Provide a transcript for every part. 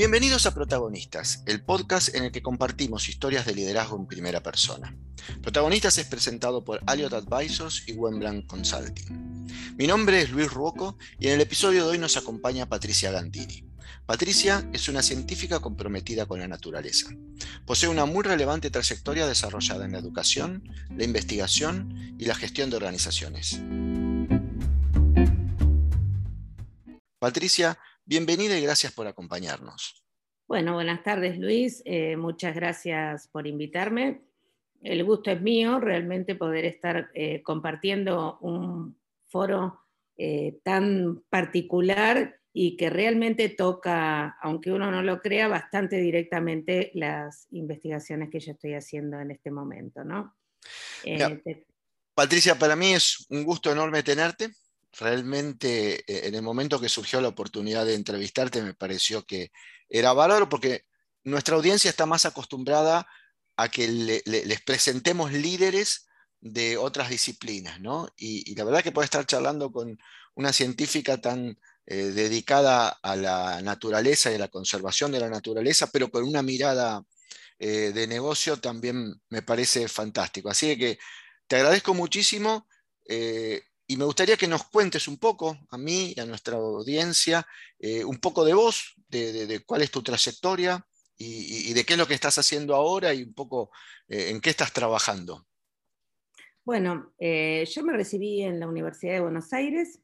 Bienvenidos a Protagonistas, el podcast en el que compartimos historias de liderazgo en primera persona. Protagonistas es presentado por Aliot Advisors y Wemblanc Consulting. Mi nombre es Luis Ruoco y en el episodio de hoy nos acompaña Patricia Gantini. Patricia es una científica comprometida con la naturaleza. Posee una muy relevante trayectoria desarrollada en la educación, la investigación y la gestión de organizaciones. Patricia, bienvenida y gracias por acompañarnos. Bueno, buenas tardes Luis, eh, muchas gracias por invitarme. El gusto es mío realmente poder estar eh, compartiendo un foro eh, tan particular y que realmente toca, aunque uno no lo crea, bastante directamente las investigaciones que yo estoy haciendo en este momento. ¿no? Patricia, para mí es un gusto enorme tenerte. Realmente eh, en el momento que surgió la oportunidad de entrevistarte me pareció que era bárbaro porque nuestra audiencia está más acostumbrada a que les presentemos líderes de otras disciplinas, ¿no? Y, la verdad que puede estar charlando con una científica tan eh, dedicada a la naturaleza y a la conservación de la naturaleza, pero con una mirada eh, de negocio también me parece fantástico. Así que te agradezco muchísimo y me gustaría que nos cuentes un poco, a mí y a nuestra audiencia, un poco de vos, de, cuál es tu trayectoria y, de qué es lo que estás haciendo ahora y un poco en qué estás trabajando. Bueno, yo me recibí en la Universidad de Buenos Aires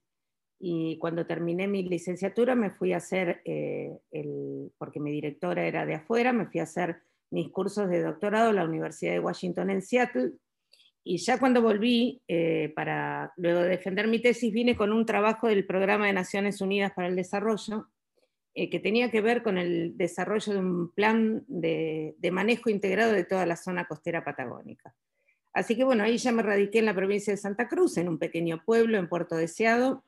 y cuando terminé mi licenciatura me fui a hacer, eh, el, porque mi directora era de afuera, me fui a hacer mis cursos de doctorado en la Universidad de Washington en Seattle. Y ya cuando volví, eh, para luego de defender mi tesis, vine con un trabajo del Programa de Naciones Unidas para el Desarrollo, eh, que tenía que ver con el desarrollo de un plan de, de manejo integrado de toda la zona costera patagónica. Así que bueno, ahí ya me radiqué en la provincia de Santa Cruz, en un pequeño pueblo en Puerto Deseado,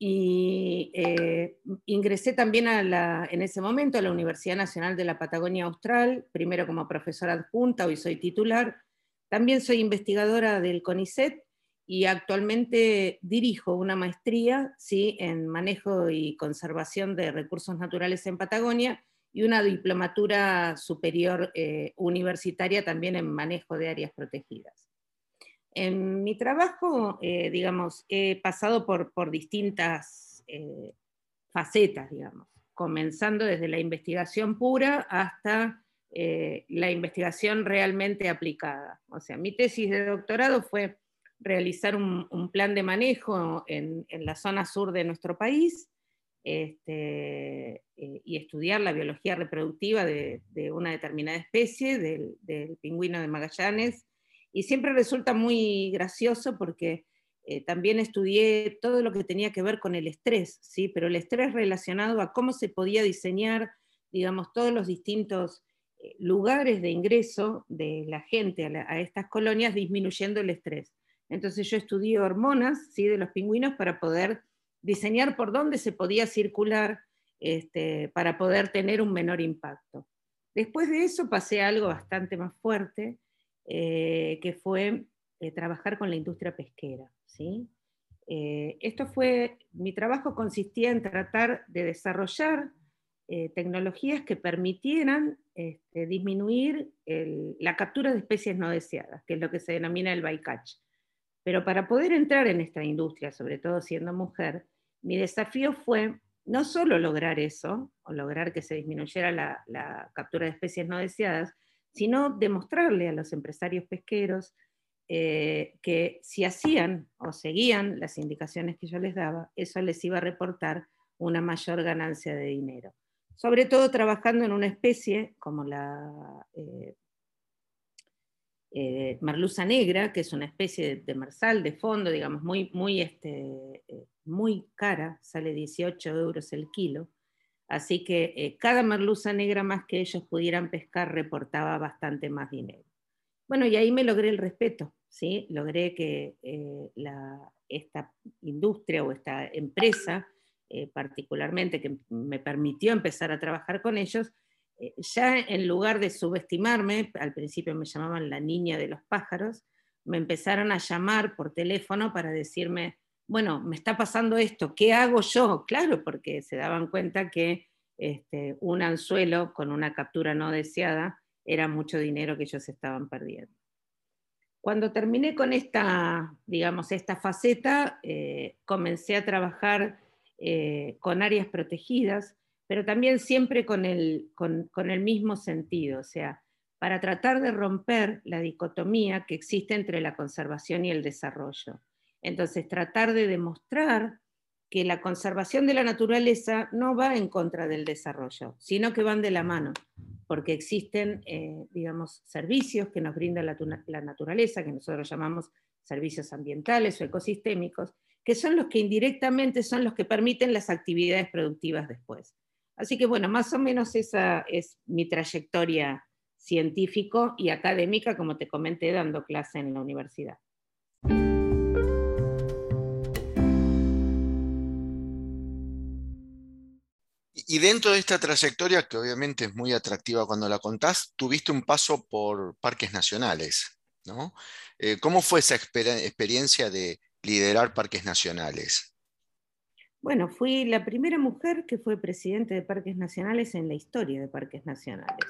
y eh, ingresé también en ese momento a la Universidad Nacional de la Patagonia Austral, primero como profesora adjunta, hoy soy titular. También soy investigadora del CONICET y actualmente dirijo una maestría ¿sí? en manejo y conservación de recursos naturales en Patagonia y una diplomatura superior eh, universitaria también en manejo de áreas protegidas. En mi trabajo, eh, digamos, he pasado por, distintas eh, facetas, digamos, comenzando desde la investigación pura hasta eh, la investigación realmente aplicada. O sea, mi tesis de doctorado fue realizar un, plan de manejo en, la zona sur de nuestro país este, y estudiar la biología reproductiva de, una determinada especie, del, pingüino de Magallanes, y siempre resulta muy gracioso porque eh, también estudié todo lo que tenía que ver con el estrés, ¿sí? pero el estrés relacionado a cómo se podía diseñar, digamos, todos los distintos eh, lugares de ingreso de la gente a, estas colonias disminuyendo el estrés. Entonces yo estudié hormonas ¿sí? de los pingüinos para poder diseñar por dónde se podía circular este, para poder tener un menor impacto. Después de eso pasé a algo bastante más fuerte, eh, que fue eh, trabajar con la industria pesquera. ¿sí? Eh, esto fue, mi trabajo consistía en tratar de desarrollar tecnologías que permitieran este, disminuir la captura de especies no deseadas, que es lo que se denomina el bycatch. Pero para poder entrar en esta industria, sobre todo siendo mujer, mi desafío fue no solo lograr eso, o lograr que se disminuyera la captura de especies no deseadas, sino demostrarle a los empresarios pesqueros eh, que si hacían o seguían las indicaciones que yo les daba, eso les iba a reportar una mayor ganancia de dinero. Sobre todo trabajando en una especie como la eh, eh, merluza negra, que es una especie de, marsal de fondo, digamos, muy, muy, este, muy cara, sale 18 euros el kilo, Así que eh, cada merluza negra más que ellos pudieran pescar reportaba bastante más dinero. Bueno, y ahí me logré el respeto, ¿sí? logré que eh, esta industria o esta empresa, eh, particularmente que me permitió empezar a trabajar con ellos, ya en lugar de subestimarme, al principio me llamaban la niña de los pájaros, me empezaron a llamar por teléfono para decirme, bueno, me está pasando esto, ¿qué hago yo? Claro, porque se daban cuenta que este, un anzuelo con una captura no deseada era mucho dinero que ellos estaban perdiendo. Cuando terminé con esta, digamos, esta faceta, eh, comencé a trabajar eh, con áreas protegidas, pero también siempre con el, con, el mismo sentido, o sea, para tratar de romper la dicotomía que existe entre la conservación y el desarrollo. Entonces, tratar de demostrar que la conservación de la naturaleza no va en contra del desarrollo, sino que van de la mano, porque existen, eh, digamos, servicios que nos brinda la, naturaleza, que nosotros llamamos servicios ambientales o ecosistémicos, que son los que indirectamente son los que permiten las actividades productivas después. Así que bueno, más o menos esa es mi trayectoria científico y académica, como te comenté, dando clase en la universidad. Y dentro de esta trayectoria, que obviamente es muy atractiva cuando la contás, tuviste un paso por parques nacionales, ¿no? Eh, ¿Cómo fue esa experiencia de liderar parques nacionales? Bueno, fui la primera mujer que fue presidente de parques nacionales en la historia de parques nacionales.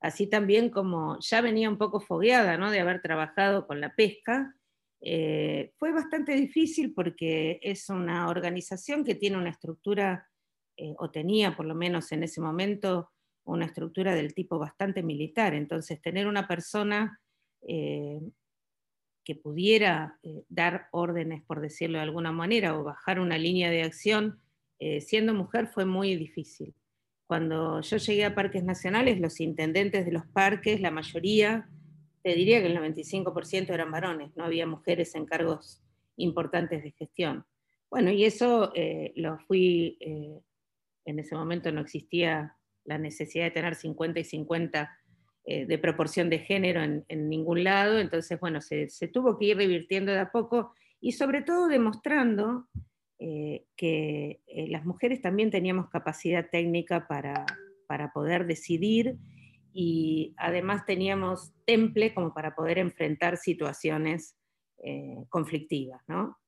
Así también como ya venía un poco fogueada ¿no? de haber trabajado con la pesca, eh, fue bastante difícil porque es una organización que tiene una estructura eh, o tenía por lo menos en ese momento una estructura del tipo bastante militar. Entonces, tener una persona eh, que pudiera eh, dar órdenes, por decirlo de alguna manera, o bajar una línea de acción, siendo mujer fue muy difícil. Cuando yo llegué a parques nacionales, los intendentes de los parques, la mayoría, te diría que el 95% eran varones, no había mujeres en cargos importantes de gestión. Bueno, y eso lo fui en ese momento no existía la necesidad de tener 50 y 50 eh, de proporción de género en, ningún lado, entonces, bueno, se, tuvo que ir revirtiendo de a poco y sobre todo demostrando eh, que eh, las mujeres también teníamos capacidad técnica para, para poder decidir y además teníamos temple como para poder enfrentar situaciones conflictivas, ¿no?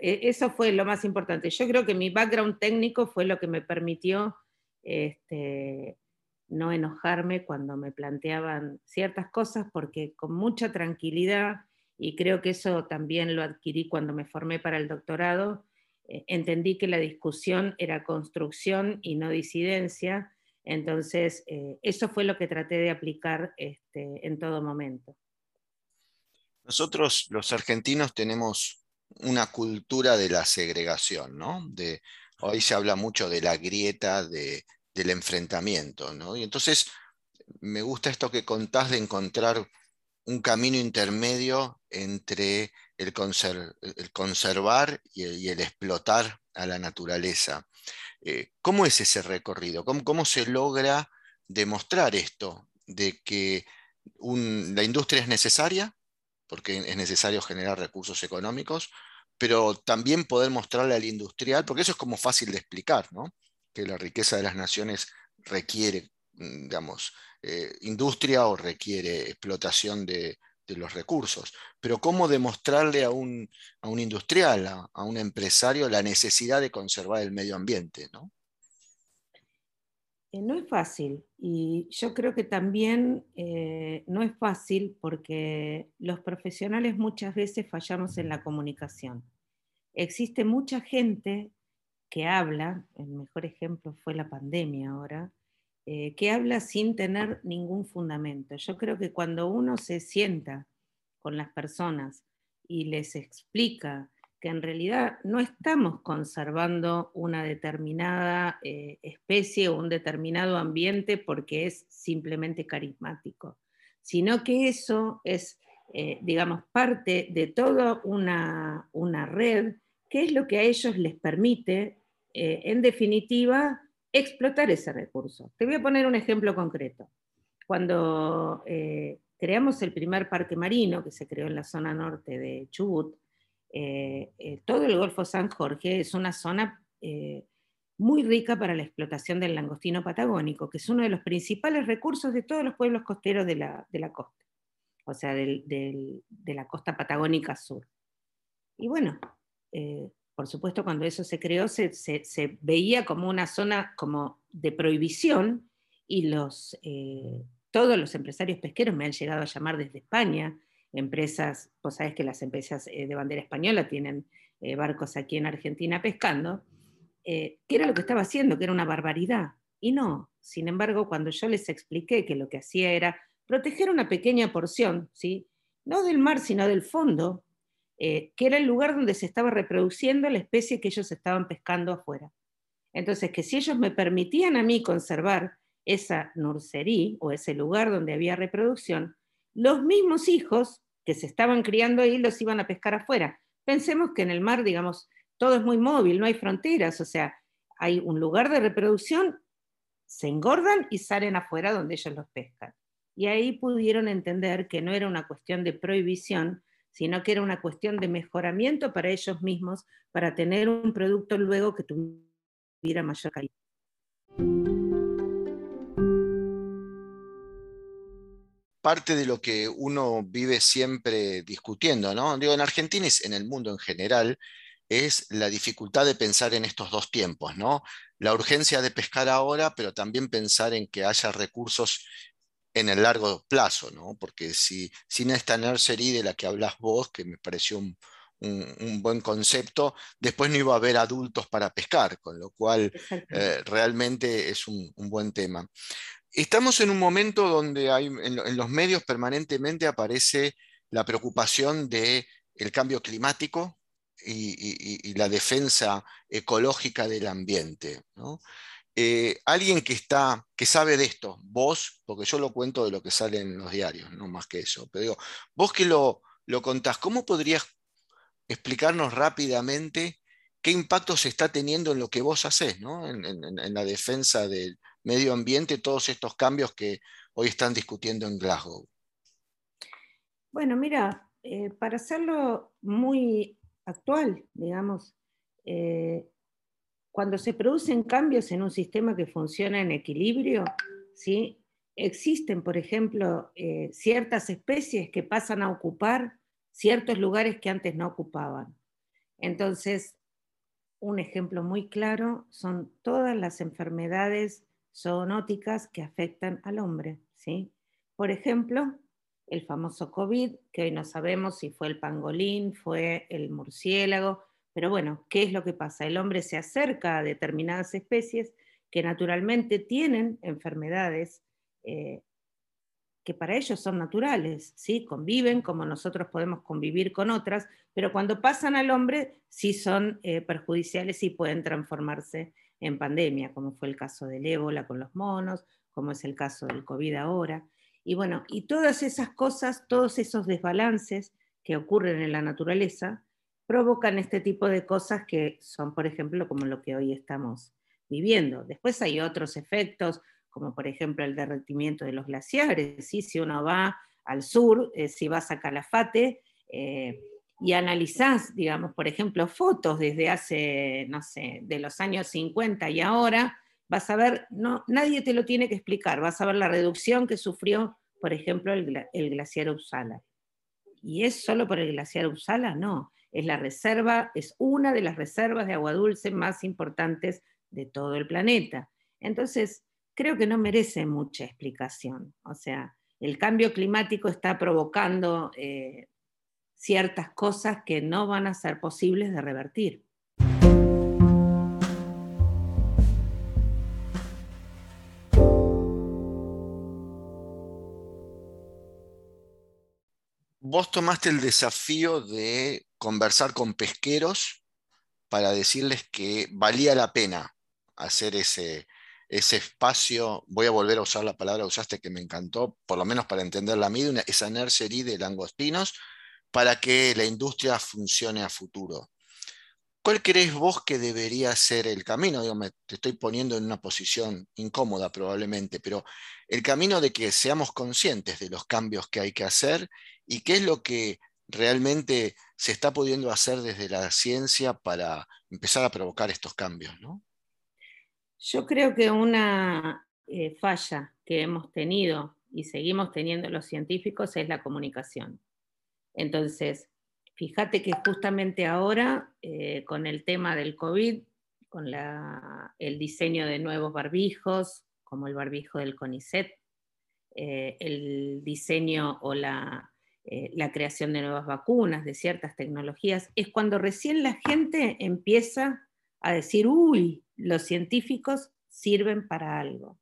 E, eso fue lo más importante. Yo creo que mi background técnico fue lo que me permitió este, no enojarme cuando me planteaban ciertas cosas, porque con mucha tranquilidad, y creo que eso también lo adquirí cuando me formé para el doctorado, eh, entendí que la discusión era construcción y no disidencia, entonces eh, eso fue lo que traté de aplicar este, en todo momento. Nosotros los argentinos tenemos una cultura de la segregación, ¿no? De, hoy se habla mucho de la grieta del enfrentamiento, ¿no? Y entonces me gusta esto que contás de encontrar un camino intermedio entre el, conservar y el, explotar a la naturaleza. Eh, ¿Cómo es ese recorrido? ¿Cómo, se logra demostrar esto? De que la industria es necesaria, porque es necesario generar recursos económicos, pero también poder mostrarle al industrial, porque eso es como fácil de explicar, ¿no? Que la riqueza de las naciones requiere, mm, digamos, eh, industria o requiere explotación de, los recursos, pero cómo demostrarle a un, industrial, a, un empresario, la necesidad de conservar el medio ambiente, ¿no? Eh, no es fácil y yo creo que también eh, no es fácil porque los profesionales muchas veces fallamos en la comunicación. Existe mucha gente que habla, el mejor ejemplo fue la pandemia ahora, eh, que habla sin tener ningún fundamento. Yo creo que cuando uno se sienta con las personas y les explica que en realidad no estamos conservando una determinada eh, especie o un determinado ambiente porque es simplemente carismático, sino que eso es, eh, digamos, parte de toda una, red que es lo que a ellos les permite, eh, en definitiva, explotar ese recurso. Te voy a poner un ejemplo concreto. Cuando creamos el primer parque marino, que se creó en la zona norte de Chubut, eh, eh, todo el Golfo San Jorge es una zona eh, muy rica para la explotación del langostino patagónico, que es uno de los principales recursos de todos los pueblos costeros de la, costa, o sea, de la costa patagónica sur. Y bueno, por supuesto, cuando eso se creó, se, veía como una zona como de prohibición y los, eh, todos los empresarios pesqueros me han llegado a llamar desde España, empresas, vos sabés que las empresas eh, de bandera española tienen eh, barcos aquí en Argentina pescando, que era lo que estaba haciendo, que era una barbaridad. Y no, sin embargo, cuando yo les expliqué que lo que hacía era proteger una pequeña porción, ¿sí? no del mar, sino del fondo, eh, que era el lugar donde se estaba reproduciendo la especie que ellos estaban pescando afuera. Entonces, que si ellos me permitían a mí conservar esa nursería o ese lugar donde había reproducción, los mismos hijos que se estaban criando ahí los iban a pescar afuera. Pensemos que en el mar, digamos, todo es muy móvil, no hay fronteras, o sea, hay un lugar de reproducción, se engordan y salen afuera donde ellos los pescan. Y ahí pudieron entender que no era una cuestión de prohibición, sino que era una cuestión de mejoramiento para ellos mismos, para tener un producto luego que tuviera mayor calidad. Parte de lo que uno vive siempre discutiendo, ¿no? Digo, en Argentina y en el mundo en general, es la dificultad de pensar en estos dos tiempos, ¿no? La urgencia de pescar ahora, pero también pensar en que haya recursos en el largo plazo, ¿no? Porque si sin esta nursery de la que hablas vos, que me pareció un, buen concepto, después no iba a haber adultos para pescar, con lo cual eh, realmente es un, buen tema. Estamos en un momento donde hay, en, los medios permanentemente aparece la preocupación del el cambio climático y, y, la defensa ecológica del ambiente. ¿no? Eh, alguien que está, que sabe de esto, vos, porque yo lo cuento de lo que sale en los diarios, no más que eso, pero digo, vos que lo, lo contás, ¿cómo podrías explicarnos rápidamente qué impacto se está teniendo en lo que vos haces, en, la defensa del medio ambiente, todos estos cambios que hoy están discutiendo en Glasgow? Bueno, mira, eh, para hacerlo muy actual, digamos, eh, cuando se producen cambios en un sistema que funciona en equilibrio, ¿sí? existen, por ejemplo, eh, ciertas especies que pasan a ocupar ciertos lugares que antes no ocupaban. Entonces, un ejemplo muy claro son todas las enfermedades zoonóticas que afectan al hombre. ¿sí? Por ejemplo, el famoso COVID, que hoy no sabemos si fue el pangolín, fue el murciélago, pero bueno, ¿qué es lo que pasa? El hombre se acerca a determinadas especies que naturalmente tienen enfermedades eh, que para ellos son naturales, ¿sí? conviven como nosotros podemos convivir con otras, pero cuando pasan al hombre sí son eh, perjudiciales y pueden transformarse en pandemia, como fue el caso del ébola con los monos, como es el caso del COVID ahora. Y bueno, y todas esas cosas, todos esos desbalances que ocurren en la naturaleza, provocan este tipo de cosas que son, por ejemplo, como lo que hoy estamos viviendo. Después hay otros efectos, como por ejemplo el derretimiento de los glaciares. Si uno va al sur, eh, si vas a Calafate eh, y analizás, digamos, por ejemplo, fotos desde hace, no sé, de los años 50 y ahora, vas a ver, no, nadie te lo tiene que explicar, vas a ver la reducción que sufrió, por ejemplo, el, el glaciar Uppsala. ¿Y es solo por el glaciar Uppsala? No es la reserva, es una de las reservas de agua dulce más importantes de todo el planeta. Entonces, creo que no merece mucha explicación. O sea, el cambio climático está provocando eh, ciertas cosas que no van a ser posibles de revertir. Vos tomaste el desafío de conversar con pesqueros para decirles que valía la pena hacer ese, ese espacio, voy a volver a usar la palabra que usaste que me encantó, por lo menos para entenderla a mí, esa nursery de langostinos, para que la industria funcione a futuro. ¿Cuál crees vos que debería ser el camino? Digo, me, te estoy poniendo en una posición incómoda probablemente, pero el camino de que seamos conscientes de los cambios que hay que hacer y qué es lo que realmente se está pudiendo hacer desde la ciencia para empezar a provocar estos cambios, ¿no? Yo creo que una eh, falla que hemos tenido y seguimos teniendo los científicos es la comunicación. Entonces, fíjate que justamente ahora, eh, con el tema del COVID, con el diseño de nuevos barbijos, como el barbijo del CONICET, eh, el diseño o la, eh, la creación de nuevas vacunas, de ciertas tecnologías, es cuando recién la gente empieza a decir, uy, los científicos sirven para algo.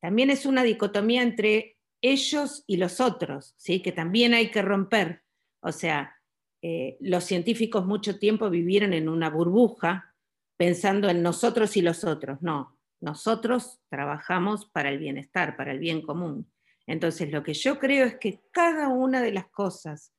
También es una dicotomía entre ellos y los otros, que también hay que romper. O sea, eh, los científicos mucho tiempo vivieron en una burbuja pensando en nosotros y los otros. No, nosotros trabajamos para el bienestar, para el bien común. Entonces, lo que yo creo es que cada una de las cosas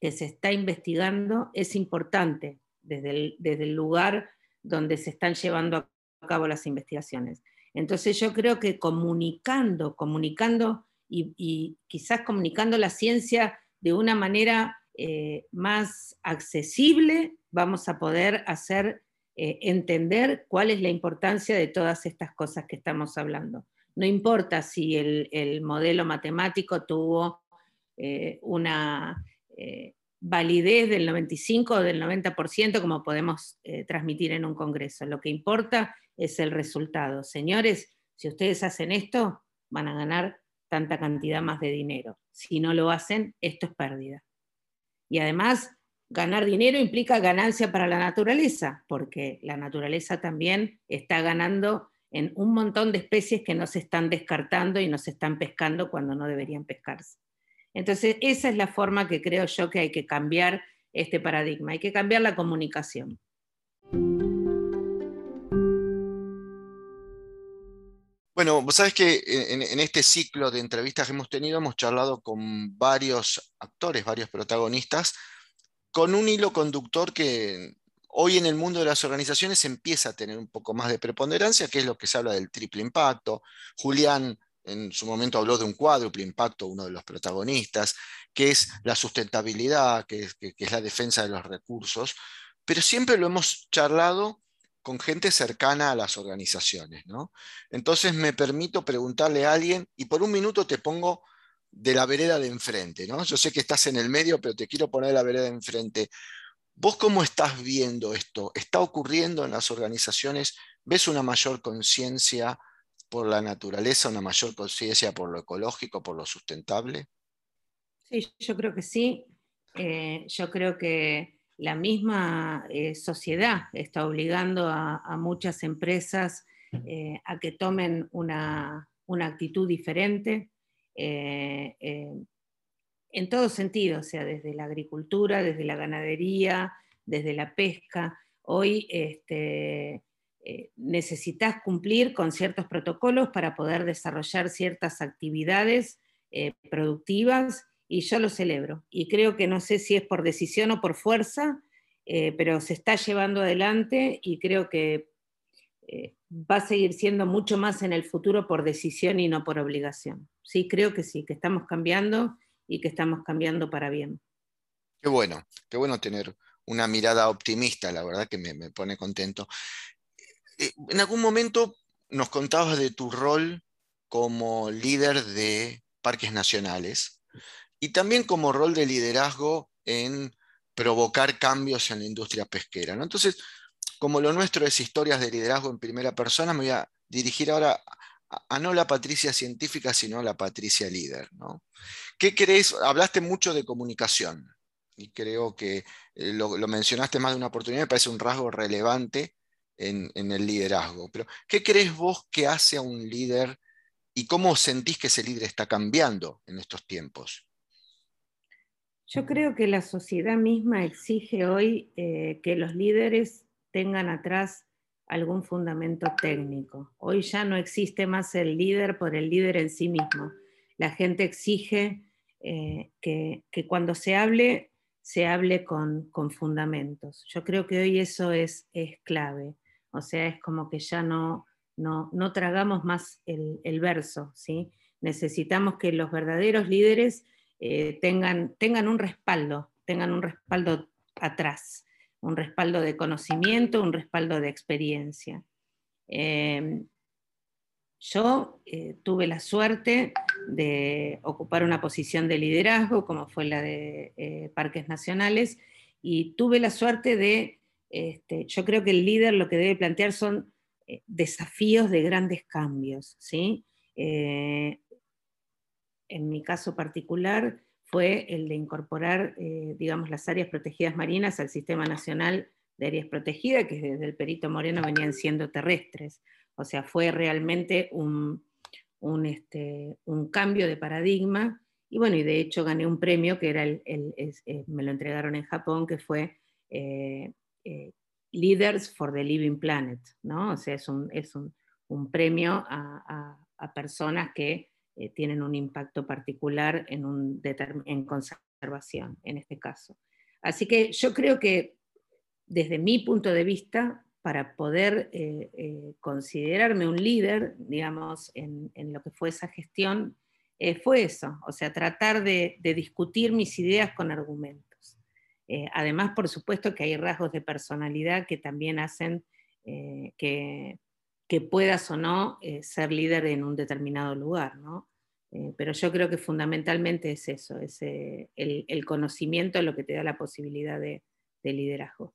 que se está investigando es importante desde el, lugar donde se están llevando a cabo las investigaciones. Entonces, yo creo que comunicando, comunicando y, quizás comunicando la ciencia de una manera eh, más accesible, vamos a poder hacer eh, entender cuál es la importancia de todas estas cosas que estamos hablando. No importa si el, modelo matemático tuvo eh, una validez del 95 o del 90% como podemos transmitir en un congreso. Lo que importa es el resultado. Señores, si ustedes hacen esto, van a ganar tanta cantidad más de dinero. Si no lo hacen, esto es pérdida. Y además, ganar dinero implica ganancia para la naturaleza, porque la naturaleza también está ganando en un montón de especies que no se están descartando y no se están pescando cuando no deberían pescarse. Entonces, esa es la forma que creo yo que hay que cambiar este paradigma, hay que cambiar la comunicación. Bueno, vos sabes que en, en, este ciclo de entrevistas que hemos tenido hemos charlado con varios actores, varios protagonistas con un hilo conductor que hoy en el mundo de las organizaciones empieza a tener un poco más de preponderancia, que es lo que se habla del triple impacto. Julián en su momento habló de un cuádruple impacto, uno de los protagonistas, que es la sustentabilidad, que es, la defensa de los recursos, pero siempre lo hemos charlado con gente cercana a las organizaciones. Entonces me permito preguntarle a alguien, y por un minuto te pongo de la vereda de enfrente, ¿no? Yo sé que estás en el medio, pero te quiero poner la vereda de enfrente. ¿Vos cómo estás viendo esto? ¿Está ocurriendo en las organizaciones? ¿Ves una mayor conciencia por la naturaleza, una mayor conciencia por lo ecológico, por lo sustentable? Sí, yo creo que sí. Eh, yo creo que la misma eh, sociedad está obligando a, muchas empresas eh, a que tomen una, una actitud diferente. Eh, en todo sentido, o sea, desde la agricultura, desde la ganadería, desde la pesca. Hoy este, necesitas cumplir con ciertos protocolos para poder desarrollar ciertas actividades productivas y yo lo celebro. Y creo que no sé si es por decisión o por fuerza, pero se está llevando adelante y creo que va a seguir siendo mucho más en el futuro por decisión y no por obligación. Sí, creo que sí, que estamos cambiando y que estamos cambiando para bien. Qué bueno, qué bueno tener una mirada optimista, la verdad que me, pone contento. Eh, en algún momento nos contabas de tu rol como líder de parques nacionales y también como rol de liderazgo en provocar cambios en la industria pesquera. Entonces, como lo nuestro es historias de liderazgo en primera persona, me voy a dirigir ahora a, no la Patricia científica, sino a la Patricia líder. ¿Qué crees? Hablaste mucho de comunicación y creo que eh, lo, mencionaste más de una oportunidad, me parece un rasgo relevante en, el liderazgo. Pero, ¿qué crees vos que hace a un líder y cómo sentís que ese líder está cambiando en estos tiempos? Yo creo que la sociedad misma exige hoy eh, que los líderes tengan atrás algún fundamento técnico. Hoy ya no existe más el líder por el líder en sí mismo. La gente exige eh, que, cuando se hable, se hable con, fundamentos. Yo creo que hoy eso es, es, clave. O sea, es como que ya no, no, tragamos más el, verso. ¿sí? Necesitamos que los verdaderos líderes eh, tengan, tengan un respaldo, tengan un respaldo atrás un respaldo de conocimiento, un respaldo de experiencia. Em, yo eh, tuve la suerte de ocupar una posición de liderazgo, como fue la de eh, Parques Nacionales, y tuve la suerte de, este, yo creo que el líder lo que debe plantear son eh, desafíos de grandes cambios. ¿sí? En mi caso particular fue el de incorporar, digamos, las áreas protegidas marinas al Sistema Nacional de Áreas Protegidas, que desde el Perito Moreno venían siendo terrestres. O sea, fue realmente un, este, un, cambio de paradigma. Y bueno, y de hecho gané un premio que era el, eh, me lo entregaron en Japón, que fue eh, eh, Leaders for the Living Planet, ¿no? O sea, es un, es un, un premio a, a, personas que tienen un impacto particular en, un en conservación, en este caso. Así que yo creo que desde mi punto de vista, para poder eh, eh, considerarme un líder, digamos, en, lo que fue esa gestión, eh, fue eso, o sea, tratar de, discutir mis ideas con argumentos. además, por supuesto que hay rasgos de personalidad que también hacen que, puedas o no ser líder en un determinado lugar, ¿no? pero yo creo que fundamentalmente es eso, es el, conocimiento lo que te da la posibilidad de liderazgo.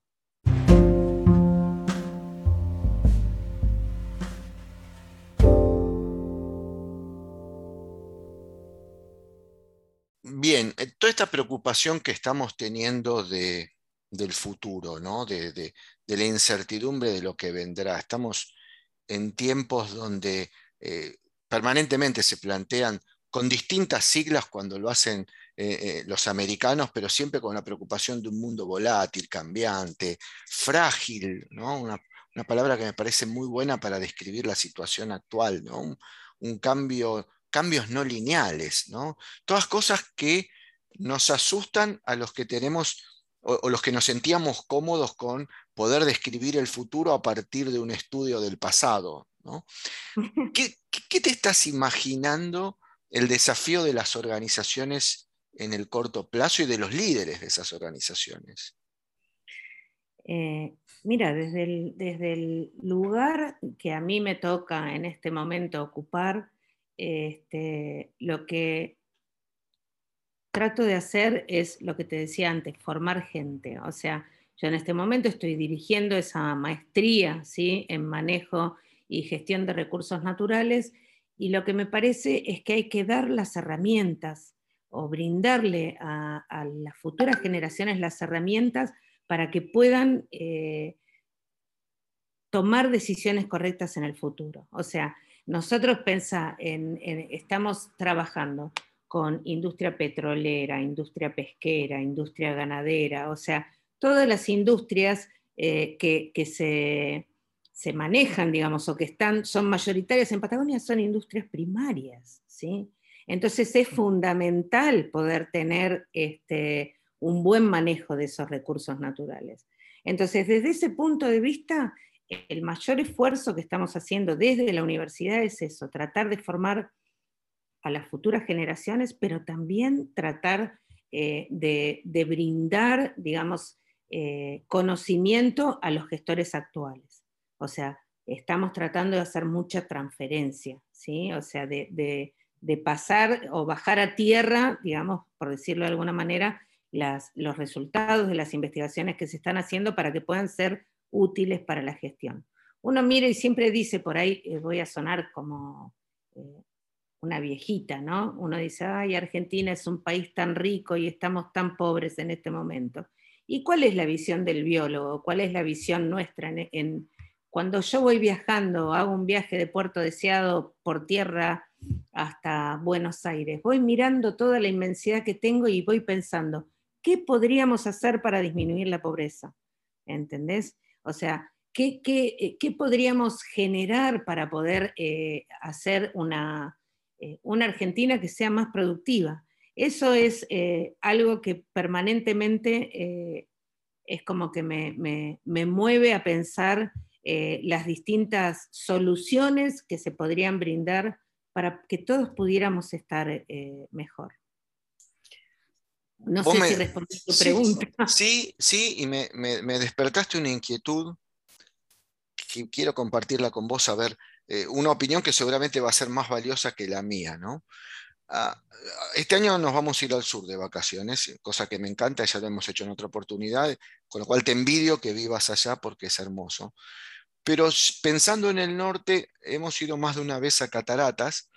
Bien, eh, toda esta preocupación que estamos teniendo de, del futuro, ¿no? de, la incertidumbre de lo que vendrá. Estamos en tiempos donde eh, permanentemente se plantean con distintas siglas cuando lo hacen eh, los americanos, pero siempre con la preocupación de un mundo volátil, cambiante, frágil, ¿no? una, palabra que me parece muy buena para describir la situación actual, ¿no? un, un cambio cambios no lineales, ¿no? Todas cosas que nos asustan a los que tenemos o, los que nos sentíamos cómodos con poder describir el futuro a partir de un estudio del pasado. ¿no? ¿Qué, te estás imaginando el desafío de las organizaciones en el corto plazo y de los líderes de esas organizaciones? Eh, mira, desde el, desde el, lugar que a mí me toca en este momento ocupar, este, lo que trato de hacer es lo que te decía antes, formar gente. O sea, yo en este momento estoy dirigiendo esa maestría ¿sí? en manejo y gestión de recursos naturales y lo que me parece es que hay que dar las herramientas o brindarle a, las futuras generaciones las herramientas para que puedan eh, tomar decisiones correctas en el futuro. O sea, nosotros pensamos, estamos trabajando con industria petrolera, industria pesquera, industria ganadera, o sea, todas las industrias eh, que, se, manejan, digamos, o que están, son mayoritarias en Patagonia, son industrias primarias, ¿sí? Entonces es fundamental poder tener este, un buen manejo de esos recursos naturales. Entonces, desde ese punto de vista, el mayor esfuerzo que estamos haciendo desde la universidad es eso, tratar de formar a las futuras generaciones, pero también tratar eh, de, brindar, digamos, eh, conocimiento a los gestores actuales. O sea, estamos tratando de hacer mucha transferencia, ¿sí? O sea, de, pasar o bajar a tierra, digamos, por decirlo de alguna manera, los resultados de las investigaciones que se están haciendo para que puedan ser útiles para la gestión. Uno mira y siempre dice, por ahí eh, voy a sonar como una viejita, ¿no? Uno dice, ay, Argentina es un país tan rico y estamos tan pobres en este momento. ¿Y cuál es la visión del biólogo? ¿Cuál es la visión nuestra? Cuando yo voy viajando, hago un viaje de Puerto Deseado por tierra hasta Buenos Aires, voy mirando toda la inmensidad que tengo y voy pensando, ¿qué podríamos hacer para disminuir la pobreza? ¿Entendés? O sea, ¿qué, eh, podríamos generar para poder eh, hacer una, eh, una, Argentina que sea más productiva? Eso es algo que permanentemente es como que me, mueve a pensar las distintas soluciones que se podrían brindar para que todos pudiéramos estar mejor. No sé si respondí tu pregunta. Sí, sí, y me, despertaste una inquietud y quiero compartirla con vos, a ver, eh, una opinión que seguramente va a ser más valiosa que la mía, ¿no? Ah, este año nos vamos a ir al sur de vacaciones, cosa que me encanta, ya lo hemos hecho en otra oportunidad, con lo cual te envidio que vivas allá porque es hermoso. Pero pensando en el norte, hemos ido más de una vez a Cataratas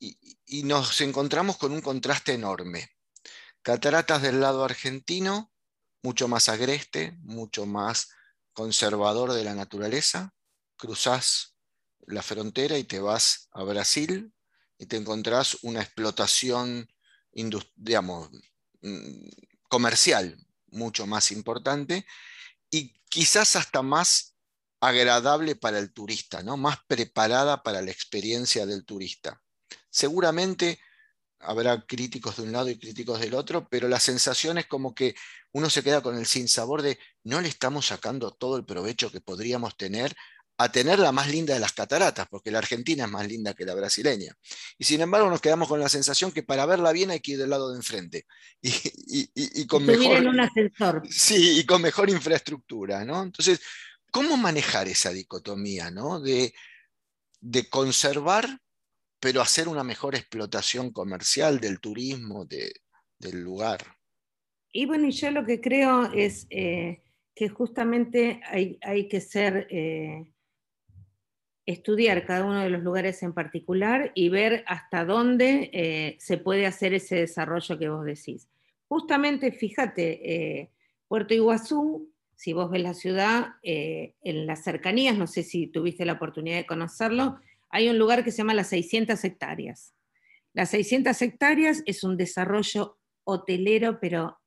y, nos encontramos con un contraste enorme. Cataratas del lado argentino, mucho más agreste, mucho más conservador de la naturaleza. Cruzás la frontera y te vas a Brasil y te encontrás una explotación digamos, mm, comercial mucho más importante y quizás hasta más agradable para el turista, ¿no? más preparada para la experiencia del turista. Seguramente habrá críticos de un lado y críticos del otro, pero la sensación es como que uno se queda con el sinsabor de no le estamos sacando todo el provecho que podríamos tener a tener la más linda de las cataratas, porque la argentina es más linda que la brasileña. Y sin embargo nos quedamos con la sensación que para verla bien hay que ir del lado de enfrente. Y, con mejor, un ascensor. Sí, y con mejor infraestructura. ¿no? Entonces, ¿cómo manejar esa dicotomía ¿no? de, de conservar, pero hacer una mejor explotación comercial del turismo, del lugar? Y bueno, yo lo que creo es eh, que justamente hay, hay que ser... Eh, estudiar cada uno de los lugares en particular y ver hasta dónde eh, se puede hacer ese desarrollo que vos decís. Justamente, fíjate, eh, Puerto Iguazú, si vos ves la ciudad, eh, en las cercanías, no sé si tuviste la oportunidad de conocerlo, hay un lugar que se llama las 600 hectáreas. Las 600 hectáreas es un desarrollo hotelero, pero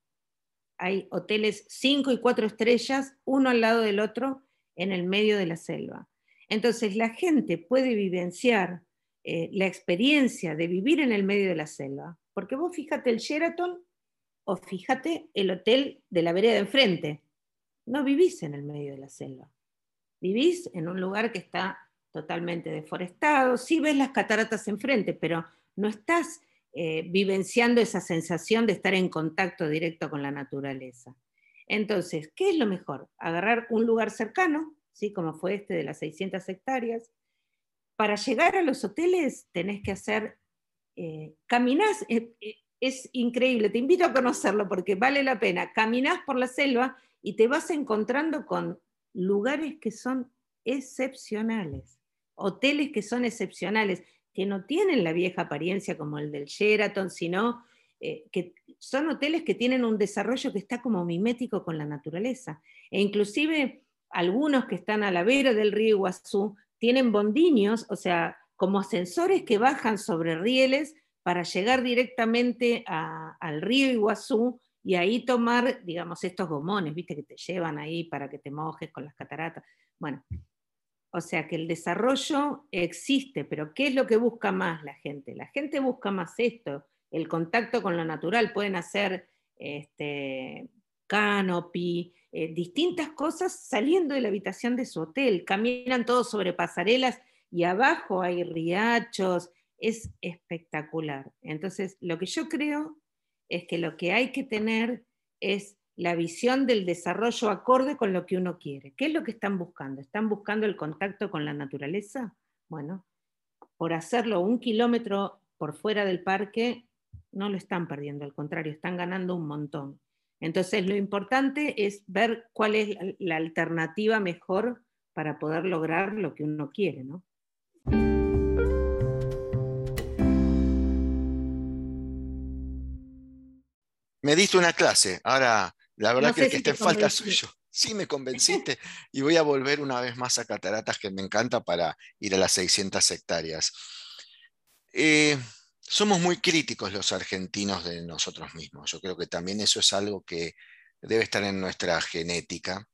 hay hoteles 5 y 4 estrellas, uno al lado del otro, en el medio de la selva. Entonces la gente puede vivenciar eh, la experiencia de vivir en el medio de la selva, porque vos fíjate el Sheraton o fíjate el hotel de la vereda de enfrente, no vivís en el medio de la selva, vivís en un lugar que está totalmente deforestado, sí ves las cataratas enfrente, pero no estás eh, vivenciando esa sensación de estar en contacto directo con la naturaleza. Entonces, ¿qué es lo mejor? Agarrar un lugar cercano, ¿sí? como fue este de las 600 hectáreas. Para llegar a los hoteles tenés que hacer, eh, caminás, eh, eh, es increíble, te invito a conocerlo porque vale la pena. Caminás por la selva y te vas encontrando con lugares que son excepcionales, hoteles que son excepcionales, que no tienen la vieja apariencia como el del Sheraton, sino que son hoteles que tienen un desarrollo que está como mimético con la naturaleza. E inclusive algunos que están a la vera del río Iguazú tienen bondiños, o sea, como ascensores que bajan sobre rieles para llegar directamente al río Iguazú y ahí tomar, digamos, estos gomones, viste, que te llevan ahí para que te mojes con las cataratas. Bueno, o sea que el desarrollo existe, pero ¿qué es lo que busca más la gente? La gente busca más esto, el contacto con lo natural. Pueden hacer este, canopy, eh, distintas cosas saliendo de la habitación de su hotel. Caminan todos sobre pasarelas y abajo hay riachos. Es espectacular. Entonces, lo que yo creo es que lo que hay que tener es la visión del desarrollo acorde con lo que uno quiere. ¿Qué es lo que están buscando? ¿Están buscando el contacto con la naturaleza? Bueno, por hacerlo un kilómetro por fuera del parque, no lo están perdiendo, al contrario, están ganando un montón. Entonces, lo importante es ver cuál es la alternativa mejor para poder lograr lo que uno quiere, ¿no? Me diste una clase, ahora la verdad que el que esté en falta suyo. Sí, me convenciste y voy a volver una vez más a Cataratas, que me encanta, para ir a las 600 hectáreas. Eh, somos muy críticos los argentinos de nosotros mismos. Yo creo que también eso es algo que debe estar en nuestra genética.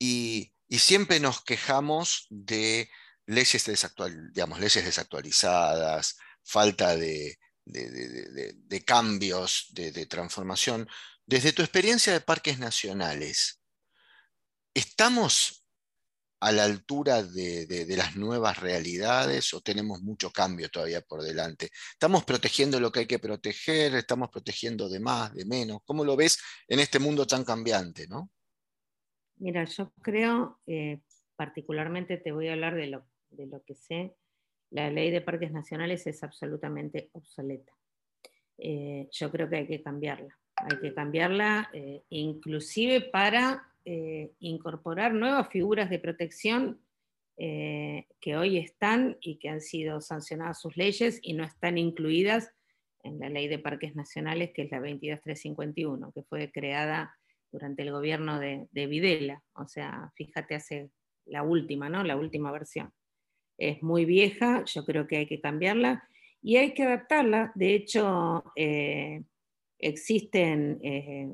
Y, siempre nos quejamos de leyes, desactualizadas, falta de, de cambios, de transformación. Desde tu experiencia de parques nacionales, ¿estamos a la altura de, las nuevas realidades o tenemos mucho cambio todavía por delante? ¿Estamos protegiendo lo que hay que proteger? ¿Estamos protegiendo de más, de menos? ¿Cómo lo ves en este mundo tan cambiante? ¿no? Mira, yo creo, eh, particularmente te voy a hablar de lo, de lo que sé, la ley de parques nacionales es absolutamente obsoleta. Eh, yo creo que hay que cambiarla. Hay que cambiarla eh, inclusive para eh, incorporar nuevas figuras de protección que hoy están y que han sido sancionadas sus leyes y no están incluidas en la ley de parques nacionales, que es la 22351, que fue creada durante el gobierno de, de Videla. O sea, fíjate, hace la última, ¿no? La última versión. Es muy vieja, yo creo que hay que cambiarla y hay que adaptarla. De hecho, eh, existen, eh,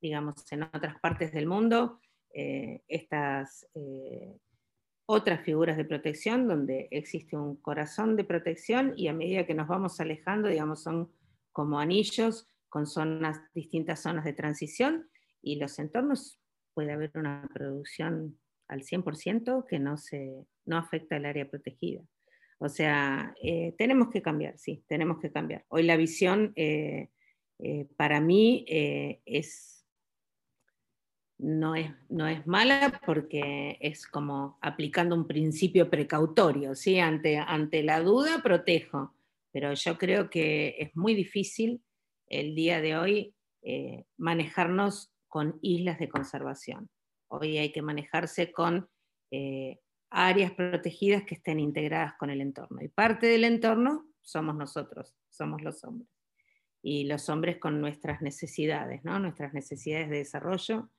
digamos, en otras partes del mundo, eh, estas otras figuras de protección donde existe un corazón de protección y a medida que nos vamos alejando, digamos, son como anillos con zonas, distintas zonas de transición y los entornos puede haber una producción al 100% que no, se, no afecta el área protegida. O sea, eh, tenemos que cambiar, sí, tenemos que cambiar. Hoy la visión eh, eh, para mí es, no, es, no es mala porque es como aplicando un principio precautorio, ¿sí? ante, ante la duda protejo, pero yo creo que es muy difícil el día de hoy manejarnos con islas de conservación. Hoy hay que manejarse con eh, áreas protegidas que estén integradas con el entorno. Y parte del entorno somos nosotros, somos los hombres. Y los hombres con nuestras necesidades, ¿no? nuestras necesidades de desarrollo.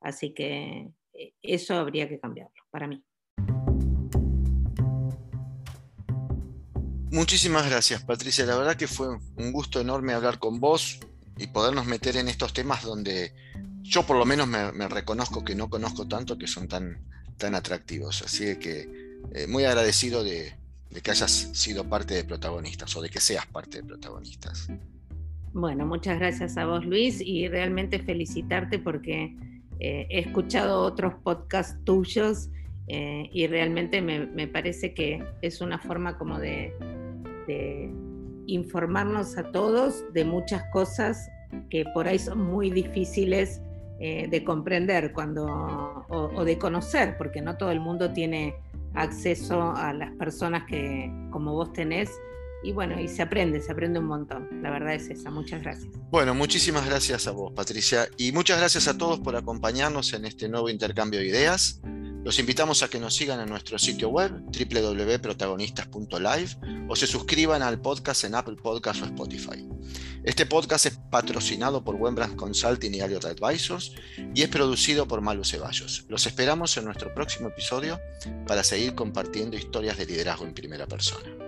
Así que eh, eso habría que cambiarlo para mí. Muchísimas gracias, Patricia. La verdad que fue un gusto enorme hablar con vos y podernos meter en estos temas donde yo por lo menos me, reconozco que no conozco tanto que son tan, tan atractivos. Así que eh, muy agradecido de, que hayas sido parte de protagonistas o de que seas parte de protagonistas. Bueno, muchas gracias a vos Luis y realmente felicitarte porque eh, he escuchado otros podcasts tuyos eh, y realmente me, parece que es una forma como de, informarnos a todos de muchas cosas que por ahí son muy difíciles eh, de comprender cuando, o, de conocer, porque no todo el mundo tiene acceso a las personas que como vos tenés. Y bueno, y se aprende, se aprende un montón. La verdad es esa. Muchas gracias. Bueno, muchísimas gracias a vos, Patricia. Y muchas gracias a todos por acompañarnos en este nuevo intercambio de ideas. Los invitamos a que nos sigan en nuestro sitio web www.protagonistas.live o se suscriban al podcast en Apple Podcast o Spotify. Este podcast es patrocinado por Wembrandt Consulting y Elliott Advisors y es producido por Malu Ceballos. Los esperamos en nuestro próximo episodio para seguir compartiendo historias de liderazgo en primera persona.